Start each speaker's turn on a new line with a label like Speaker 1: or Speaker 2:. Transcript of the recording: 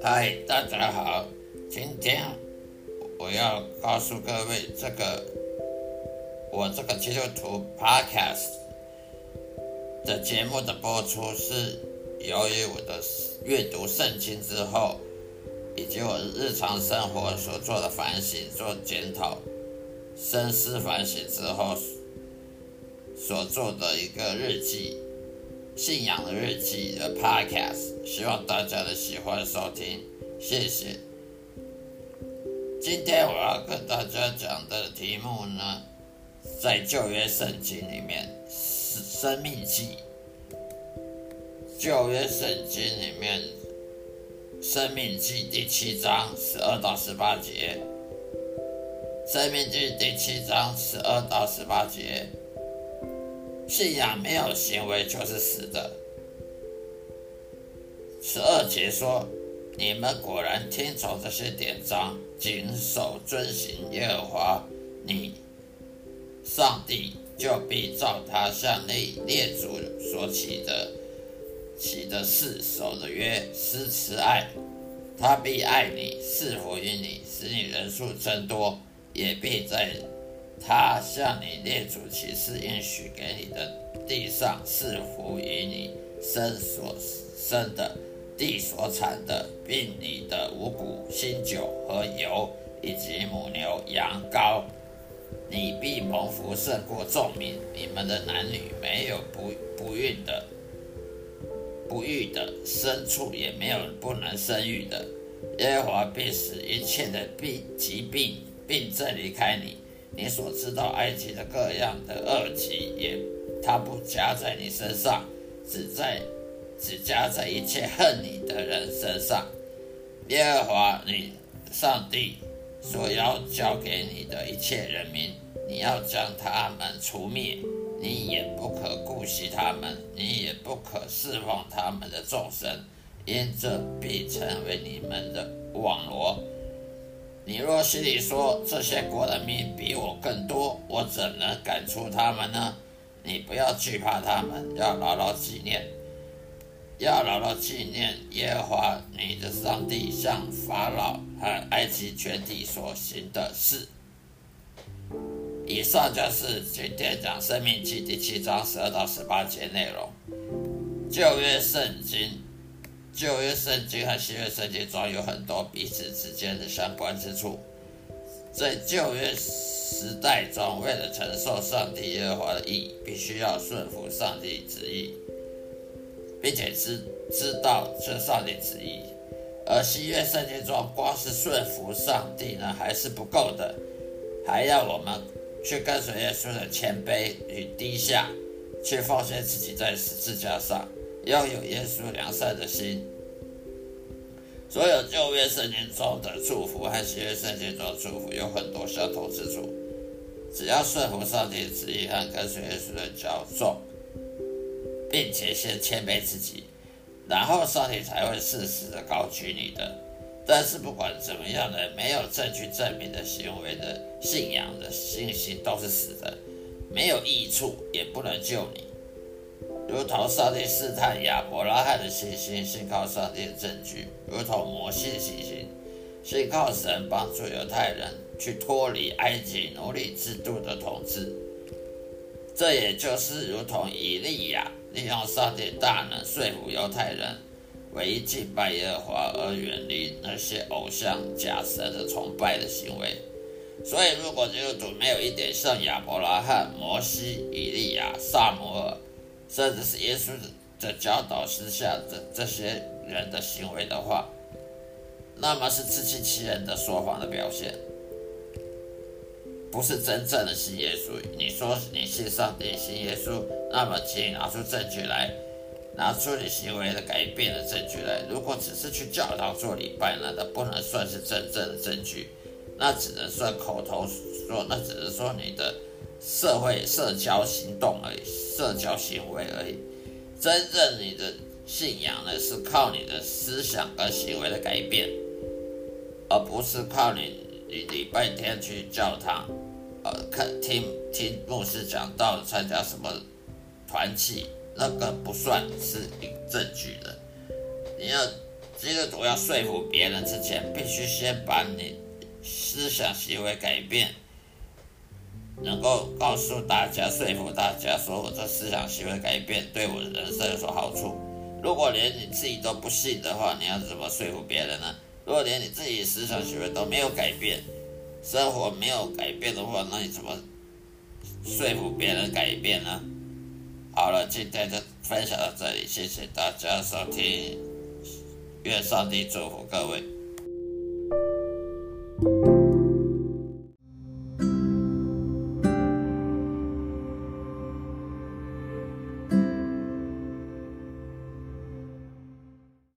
Speaker 1: 嗨，大家好，今天我要告诉各位，这个我这个基督徒 Podcast 的节目的播出是由于我的阅读圣经之后，以及我日常生活所做的反省、做检讨、深思反省之后所做的一个日记。信仰的日记的 Podcast，希望大家的喜欢收听，谢谢。今天我要跟大家讲的题目呢，在旧约圣经里面《生命记》。旧约圣经里面，《生命记》第七章十二到十八节，《生命记》第七章十二到十八节。信仰没有行为就是死的。十二节说：“你们果然听从这些典章，谨守遵行耶和华你上帝，就必照他向你列祖所起的起的誓守的约施慈爱，他必爱你，赐福于你，使你人数增多，也必在。”他向你列祖起誓应许给你的地上赐福于你生所生的地所产的，并你的五谷、新酒和油，以及母牛、羊羔，你必蒙福胜过众民。你们的男女没有不不孕的、不育的牲畜，也没有不能生育的。耶和华必使一切的病疾病病症离开你。你所知道埃及的各样的恶疾，也他不加在你身上，只在只加在一切恨你的人身上。耶和华你上帝所要交给你的一切人民，你要将他们除灭，你也不可顾惜他们，你也不可侍奉他们的众生，因这必成为你们的网罗。你若心里说这些国的民比我更多，我怎能赶出他们呢？你不要惧怕他们，要牢牢纪念，要牢牢纪念耶和华你的上帝向法老和埃及全体所行的事。以上就是今天讲《生命记》第七章十二到十八节内容。旧约圣经。旧约圣经和新约圣经中有很多彼此之间的相关之处。在旧约时代中，为了承受上帝耶和华的意，必须要顺服上帝旨意，并且知知道这上帝旨意。而新约圣经中，光是顺服上帝呢，还是不够的，还要我们去跟随耶稣的谦卑与低下，去奉献自己在十字架上。要有耶稣良善的心。所有旧约圣经中的祝福和新约圣经中的祝福有很多相同之处。只要顺服上帝的旨意和跟随耶稣的教众，并且先谦卑自己，然后上帝才会适时的高举你的。但是不管怎么样的，没有证据证明的行为的信仰的信心都是死的，没有益处，也不能救你。如同上帝试探亚伯拉罕的信心，信靠上帝的证据；如同摩西的信心，信靠神帮助犹太人去脱离埃及奴隶制度的统治。这也就是如同以利亚利用上帝大能说服犹太人，唯一敬拜耶和华而远离那些偶像假神的崇拜的行为。所以，如果基督徒没有一点像亚伯拉罕、摩西、以利亚、萨摩尔，甚至是耶稣的教导之下的这些人的行为的话，那么是自欺欺人的说谎的表现，不是真正的信耶稣。你说你信上帝、信耶稣，那么请拿出证据来，拿出你行为的改变的证据来。如果只是去教堂做礼拜，那都不能算是真正的证据，那只能算口头说，那只能说你的。社会社交行动而已，社交行为而已。真正你的信仰呢，是靠你的思想和行为的改变，而不是靠你你礼拜天去教堂，呃，看听听牧师讲道，参加什么团契，那个不算是证据的。你要基督徒要说服别人之前，必须先把你思想行为改变，能够告诉大家、说服大家，说我这思想行为改变对我的人生有所好处。如果连你自己都不信的话，你要怎么说服别人呢？如果连你自己思想行为都没有改变，生活没有改变的话，那你怎么说服别人改变呢？好了，今天就分享到这里，谢谢大家收听，愿上帝祝福各位。